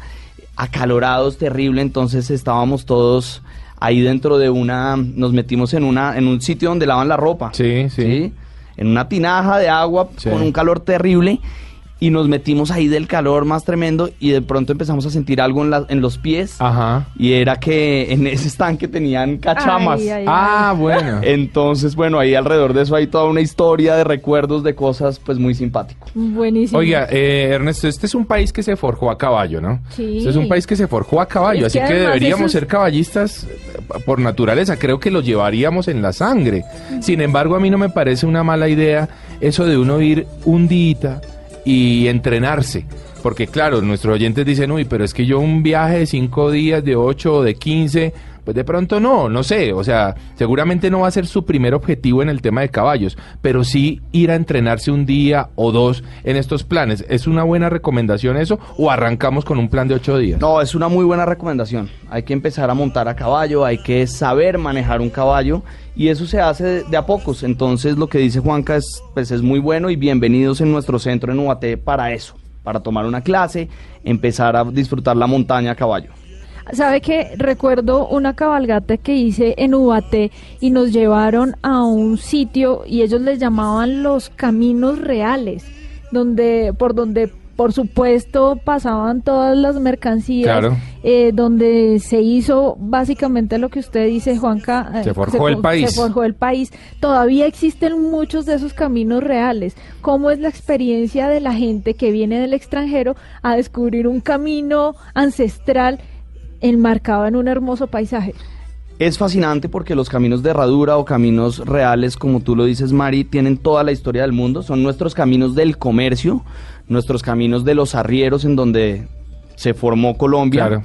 acalorados, terrible, entonces estábamos todos ahí dentro de una, nos metimos en una, en un sitio donde lavan la ropa. Sí, sí. En una tinaja de agua Sí. con un calor terrible y nos metimos ahí del calor más tremendo y de pronto empezamos a sentir algo en, la- en los pies Ajá. y era que en ese estanque tenían cachamas. Ay, ay, Ah, bueno. Entonces, bueno, ahí alrededor de eso hay toda una historia de recuerdos de cosas pues muy simpático. Buenísimo. Oiga, eh, Ernesto, este es un país que se forjó a caballo, ¿no? Sí. Este es un país que se forjó a caballo, Es así que deberíamos es- ser caballistas eh, por naturaleza. Creo que lo llevaríamos en la sangre. Sin embargo, a mí no me parece una mala idea eso de uno ir un día y entrenarse. Porque claro, nuestros oyentes dicen, uy, pero es que yo un viaje de cinco días, de ocho o de quince, pues de pronto no, no sé. O sea, seguramente no va a ser su primer objetivo en el tema de caballos, pero sí ir a entrenarse un día o dos en estos planes. ¿Es una buena recomendación eso o arrancamos con un plan de ocho días? No, es una muy buena recomendación. Hay que empezar a montar a caballo, hay que saber manejar un caballo y eso se hace de, a pocos. Entonces lo que dice Juanca es, pues, es muy bueno y bienvenidos en nuestro centro en Ubaté para eso, para tomar una clase, empezar a disfrutar la montaña a caballo. ¿Sabe que recuerdo una cabalgata que hice en Ubaté y nos llevaron a un sitio y ellos les llamaban los caminos reales, donde por donde por supuesto pasaban todas las mercancías, Claro. eh, donde se hizo básicamente lo que usted dice, Juanca. eh, Se forjó el país. Se forjó el país. Todavía existen muchos de esos caminos reales. ¿Cómo es la experiencia de la gente que viene del extranjero a descubrir un camino ancestral enmarcado en un hermoso paisaje? Es fascinante porque los caminos de herradura o caminos reales, como tú lo dices, Mari, tienen toda la historia del mundo. Son nuestros caminos del comercio, nuestros caminos de los arrieros en donde se formó Colombia. Claro.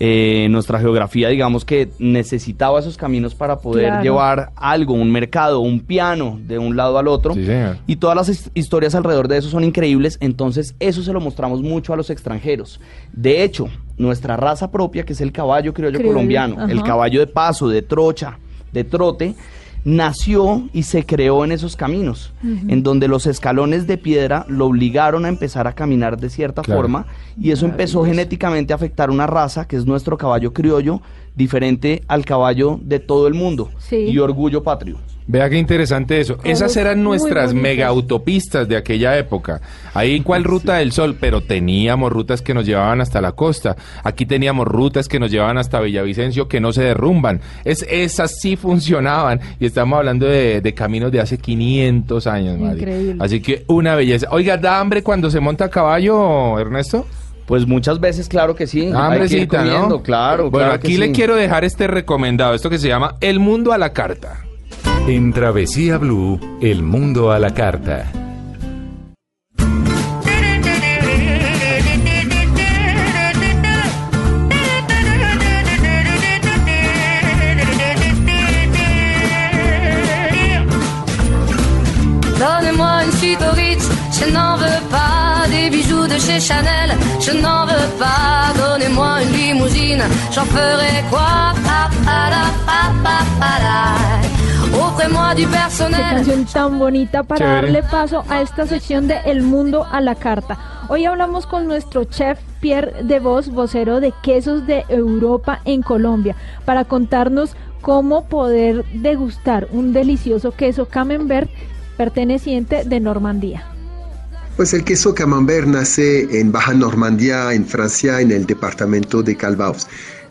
Eh, nuestra geografía, digamos que necesitaba esos caminos para poder Claro. llevar algo, un mercado, un piano de un lado al otro. Sí, señor. Y todas las his- historias alrededor de eso son increíbles, entonces eso se lo mostramos mucho a los extranjeros. De hecho, nuestra raza propia, que es el caballo criollo, Criollo, colombiano, el caballo de paso, de trocha, de trote, nació y se creó en esos caminos, en donde los escalones de piedra lo obligaron a empezar a caminar de cierta Claro. forma y eso empezó genéticamente a afectar una raza que es nuestro caballo criollo, diferente al caballo de todo el mundo Sí. y orgullo patrio. Vea qué interesante eso. Esas eran nuestras mega autopistas de aquella época. Ahí en cuál ruta del sol, pero teníamos rutas que nos llevaban hasta la costa. Aquí teníamos rutas que nos llevaban hasta Villavicencio que no se derrumban. Es, esas sí funcionaban. Y estamos hablando de, de caminos de hace 500 años, Mari. Increíble. Así que una belleza. Oiga, ¿da hambre cuando se monta a caballo, Ernesto? Pues muchas veces, claro que sí. Hay que ir Hambrecita, comiendo, ¿no? Claro, Bueno, claro que aquí le sí. quiero dejar este recomendado, esto que se llama El Mundo a la Carta. En Travesía Blue, el mundo a la carta. Chez Chanel, je n'en veux pas. Donnez-moi une limousine, j'en ferai quoi Pa, pa, la, pa, pa, pa, la. Offrez-moi du Qué canción tan bonita para Chévere. darle paso a esta sección de El Mundo a la Carta. Hoy hablamos con nuestro chef Pierre de Vos, vocero de quesos de Europa en Colombia, para contarnos cómo poder degustar un delicioso queso camembert perteneciente de Normandía. Pues el queso camembert nace en Baja Normandía, en Francia, en el departamento de Calvados.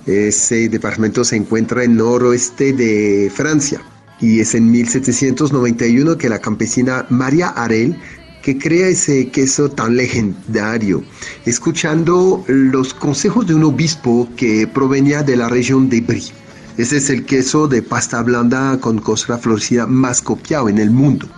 Ese departamento se encuentra en noroeste de Francia y es en 1791 que la campesina María Arel que crea ese queso tan legendario, escuchando los consejos de un obispo que provenía de la región de Brie. Ese es el queso de pasta blanda con costra florecida más copiado en el mundo.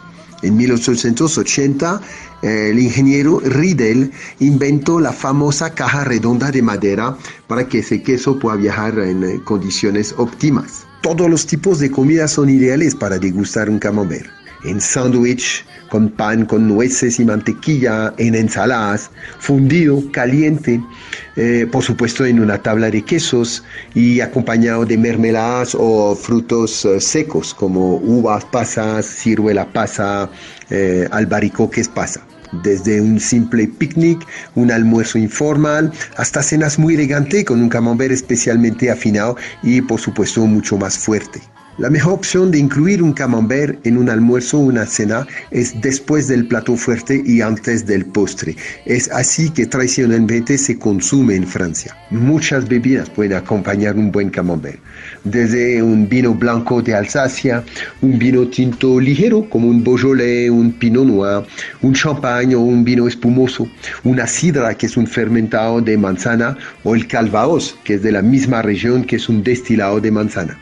En 1880, eh, el ingeniero Riedel inventó la famosa caja redonda de madera para que ese queso pueda viajar en eh, condiciones óptimas. Todos los tipos de comida son ideales para degustar un camembert. En sándwich, con pan, con nueces y mantequilla, en ensaladas, fundido, caliente, eh, por supuesto en una tabla de quesos y acompañado de mermeladas o frutos eh, secos como uvas pasas, ciruela pasa, eh, albaricoques pasa. Desde un simple picnic, un almuerzo informal, hasta cenas muy elegantes con un camembert especialmente afinado y por supuesto mucho más fuerte. La mejor opción de incluir un camembert en un almuerzo o una cena es después del plato fuerte y antes del postre. Es así que tradicionalmente se consume en Francia. Muchas bebidas pueden acompañar un buen camembert. Desde un vino blanco de Alsacia, un vino tinto ligero como un Beaujolais, un Pinot Noir, un champagne o un vino espumoso, una sidra que es un fermentado de manzana o el calvados que es de la misma región que es un destilado de manzana.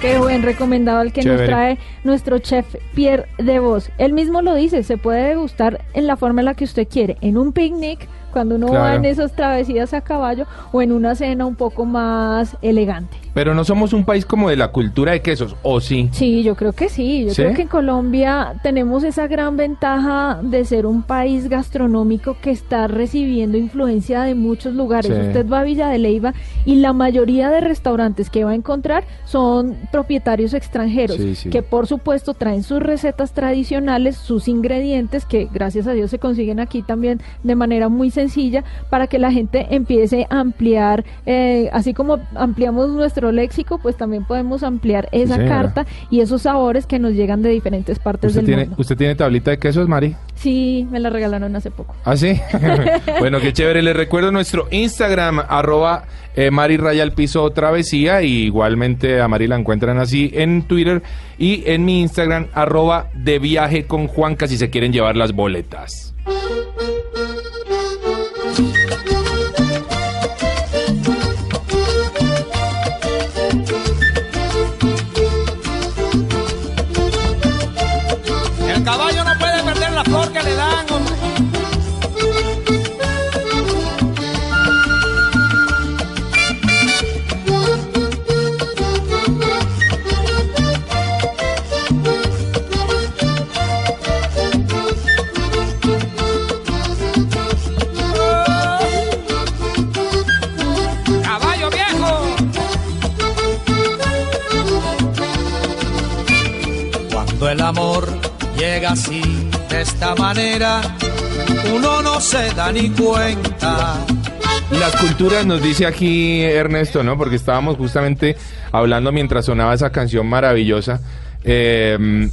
Qué buen recomendado el que nos trae nuestro chef Pierre de Vos. Él mismo lo dice, se puede degustar en la forma en la que usted quiere, en un picnic, cuando uno va en esas travesías a caballo, o en una cena un poco más elegante. Pero no somos un país como de la cultura de quesos, ¿o sí? Sí, yo creo que sí. Yo ¿Sí? creo que en Colombia tenemos esa gran ventaja de ser un país gastronómico que está recibiendo influencia de muchos lugares. Sí. Usted va a Villa de Leyva y la mayoría de restaurantes que va a encontrar son propietarios extranjeros sí. que por supuesto traen sus recetas tradicionales, sus ingredientes que gracias a Dios se consiguen aquí también de manera muy sencilla para que la gente empiece a ampliar, eh, así como ampliamos nuestro léxico, pues también podemos ampliar esa carta y esos sabores que nos llegan de diferentes partes ¿Usted del tiene, mundo. ¿Usted tiene tablita de quesos, Mari? Sí, me la regalaron hace poco. ¿Ah, sí? bueno, qué chévere. Les recuerdo nuestro Instagram, arroba eh, Mari Raya al Piso Travesía. Y igualmente a Mari la encuentran así en Twitter. Y en mi Instagram, arroba de viaje con Juanca, si se quieren llevar las boletas. De esta manera, uno no se da ni cuenta. Las culturas nos dice aquí Ernesto, ¿no? Porque estábamos justamente hablando mientras sonaba esa canción maravillosa eh,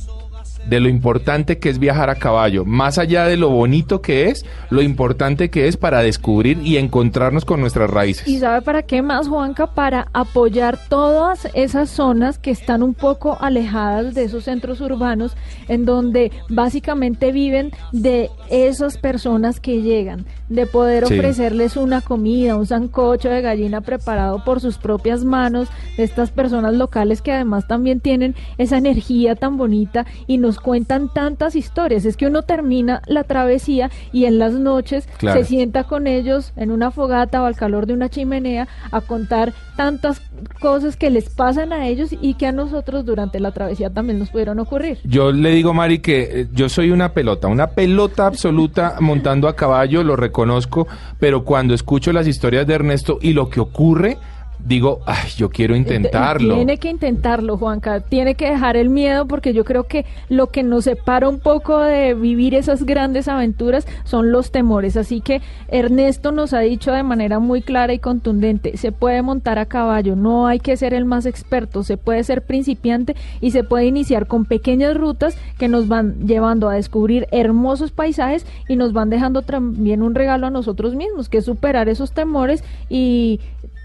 de lo importante que es viajar a caballo. Más allá de lo bonito que es, lo importante que es para descubrir y encontrarnos con nuestras raíces. ¿Y sabe para qué más, Juanca? Para apoyar todas esas zonas que están un poco alejadas de esos centros urbanos, en donde básicamente viven de esas personas que llegan, de poder Sí. ofrecerles una comida, un sancocho de gallina preparado por sus propias manos, de estas personas locales que además también tienen esa energía tan bonita y nos cuentan tantas historias. Es que uno termina la travesía y en las noches Claro. se sienta con ellos en una fogata o al calor de una chimenea a contar tantas cosas que les pasan a ellos y que a nosotros durante la travesía también nos pudieron ocurrir. Yo le digo, Mari, que eh, yo soy una pelota, una pelota absoluta montando a caballo, lo reconozco, pero cuando escucho las historias de Ernesto y lo que ocurre, digo, ay, yo quiero intentarlo. Tiene que intentarlo, Juanca. Tiene que dejar el miedo porque yo creo que lo que nos separa un poco de vivir esas grandes aventuras son los temores. Así que Ernesto nos ha dicho de manera muy clara y contundente, se puede montar a caballo, no hay que ser el más experto, se puede ser principiante y se puede iniciar con pequeñas rutas que nos van llevando a descubrir hermosos paisajes y nos van dejando también un regalo a nosotros mismos, que es superar esos temores y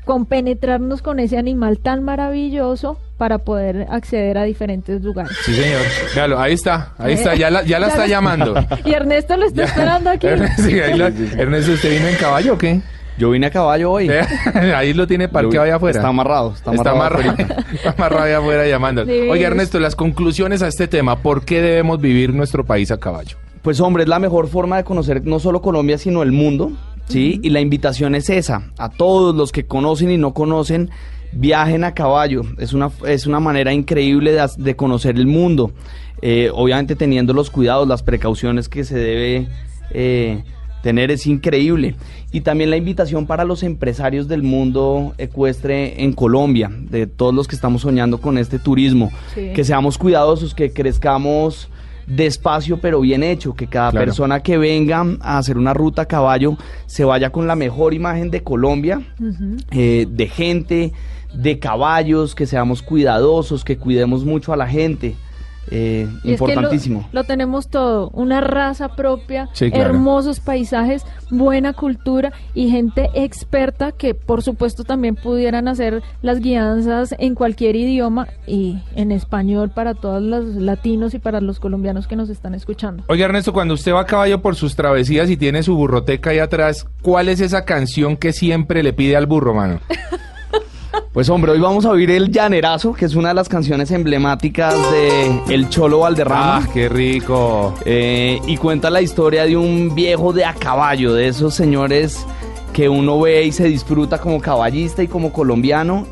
compenetrarnos con ese animal tan maravilloso para poder acceder a diferentes lugares. Sí, señor. Véalo, ahí está, ahí está, ya la, ya la Ya está lo- llamando. Y Ernesto lo está esperando aquí. Sí, ahí la- Ernesto, ¿usted vino en caballo o qué? Yo vine a caballo hoy. ahí lo tiene parqueado allá afuera. Está amarrado, está Está amarrado amarrado, está amarrado allá afuera llamando. Sí. Oiga, Ernesto, las conclusiones a este tema, ¿por qué debemos vivir nuestro país a caballo? Pues hombre, es la mejor forma de conocer no solo Colombia, sino el mundo, ¿sí? Y la invitación es esa, a todos los que conocen y no conocen, viajen a caballo. Es una, es una manera increíble de, conocer el mundo, Eh, obviamente teniendo los cuidados, las precauciones que se debe eh, tener, es increíble. Y también la invitación para los empresarios del mundo ecuestre en Colombia, de todos los que estamos soñando con este turismo, Sí. que seamos cuidadosos, que crezcamos despacio pero bien hecho, que cada Claro. persona que venga a hacer una ruta a caballo se vaya con la mejor imagen de Colombia, eh, de gente, de caballos, que seamos cuidadosos, que cuidemos mucho a la gente. Eh, Y es que lo- importantísimo. lo, tenemos todo, una raza propia, Sí, claro. hermosos paisajes, buena cultura y gente experta que por supuesto también pudieran hacer las guianzas en cualquier idioma y en español para todos los latinos y para los colombianos que nos están escuchando. Oiga, Ernesto, cuando usted va a caballo por sus travesías y tiene su burroteca ahí atrás, ¿cuál es esa canción que siempre le pide al burro, mano? Pues hombre, hoy vamos a oír El Llanerazo, que es una de las canciones emblemáticas de El Cholo Valderrama. ¡Ah, qué rico! Eh, y cuenta la historia de un viejo de a caballo, de esos señores que uno ve y se disfruta como caballista y como colombiano,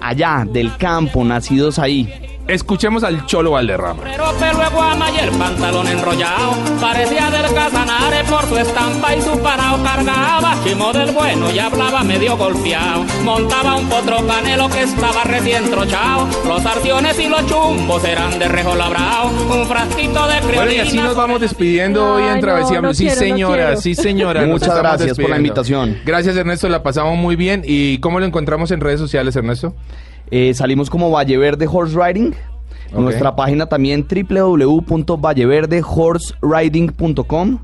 allá, del campo, nacidos ahí. Escuchemos al Cholo Valderrama. Pero pelo de guama y el pantalón enrollado Parecía del Casanare por su estampa y su parao Cargaba chimo del bueno y hablaba medio golpeado Montaba un potro canelo que estaba recién trochado Los arciones y los chumbos eran de rejo labrado Un frasquito de criolina Bueno, y así nos vamos despidiendo hoy en Travesía no, Blue. no sí, quiero, no señora, quiero. sí, señora. Muchas gracias por la invitación. Gracias, Ernesto. La pasamos muy bien. ¿Y cómo lo encontramos en redes sociales, Ernesto? Eh, salimos como Valle Verde Horse Riding. Ok. Nuestra página también www.valleverdehorseriding.com.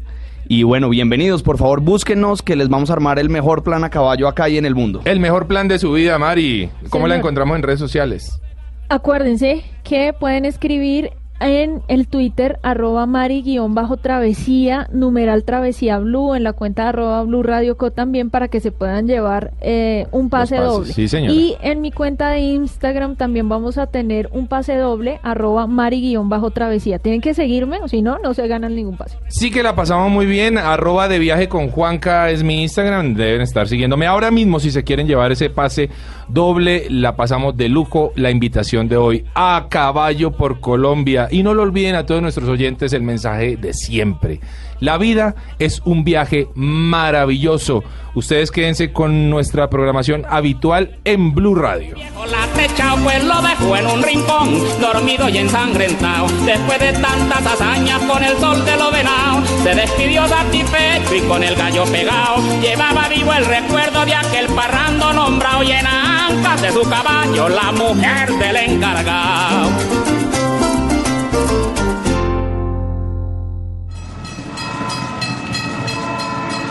Y bueno, bienvenidos, por favor búsquenos que les vamos a armar el mejor plan a caballo acá y en el mundo. El mejor plan de su vida, Mari. ¿Cómo la encontramos en redes sociales? Acuérdense que pueden escribir en el Twitter arroba mari-travesía, numeral travesía blue, en la cuenta arroba blue radio co también para que se puedan llevar eh, un pase pases, doble. sí. Y en mi cuenta de Instagram también vamos a tener un pase doble arroba mari-travesía. Tienen que seguirme o si no, no se ganan ningún pase. Sí que la pasamos muy bien. Arroba de viaje con Juanca es mi Instagram. Deben estar siguiéndome ahora mismo si se quieren llevar ese pase doble. La pasamos de lujo. La invitación de hoy a caballo por Colombia. Y no lo olviden a todos nuestros oyentes el mensaje de siempre. La vida es un viaje maravilloso. Ustedes quédense con nuestra programación habitual en Blue Radio. La techao pues lo dejó en un rincón, dormido y ensangrentado. Después de tantas hazañas con el sol de lo venado, se despidió satisfecho y con el gallo pegado. Llevaba vivo el recuerdo de aquel parrando nombrado y en ancas de su caballo, la mujer del encargado.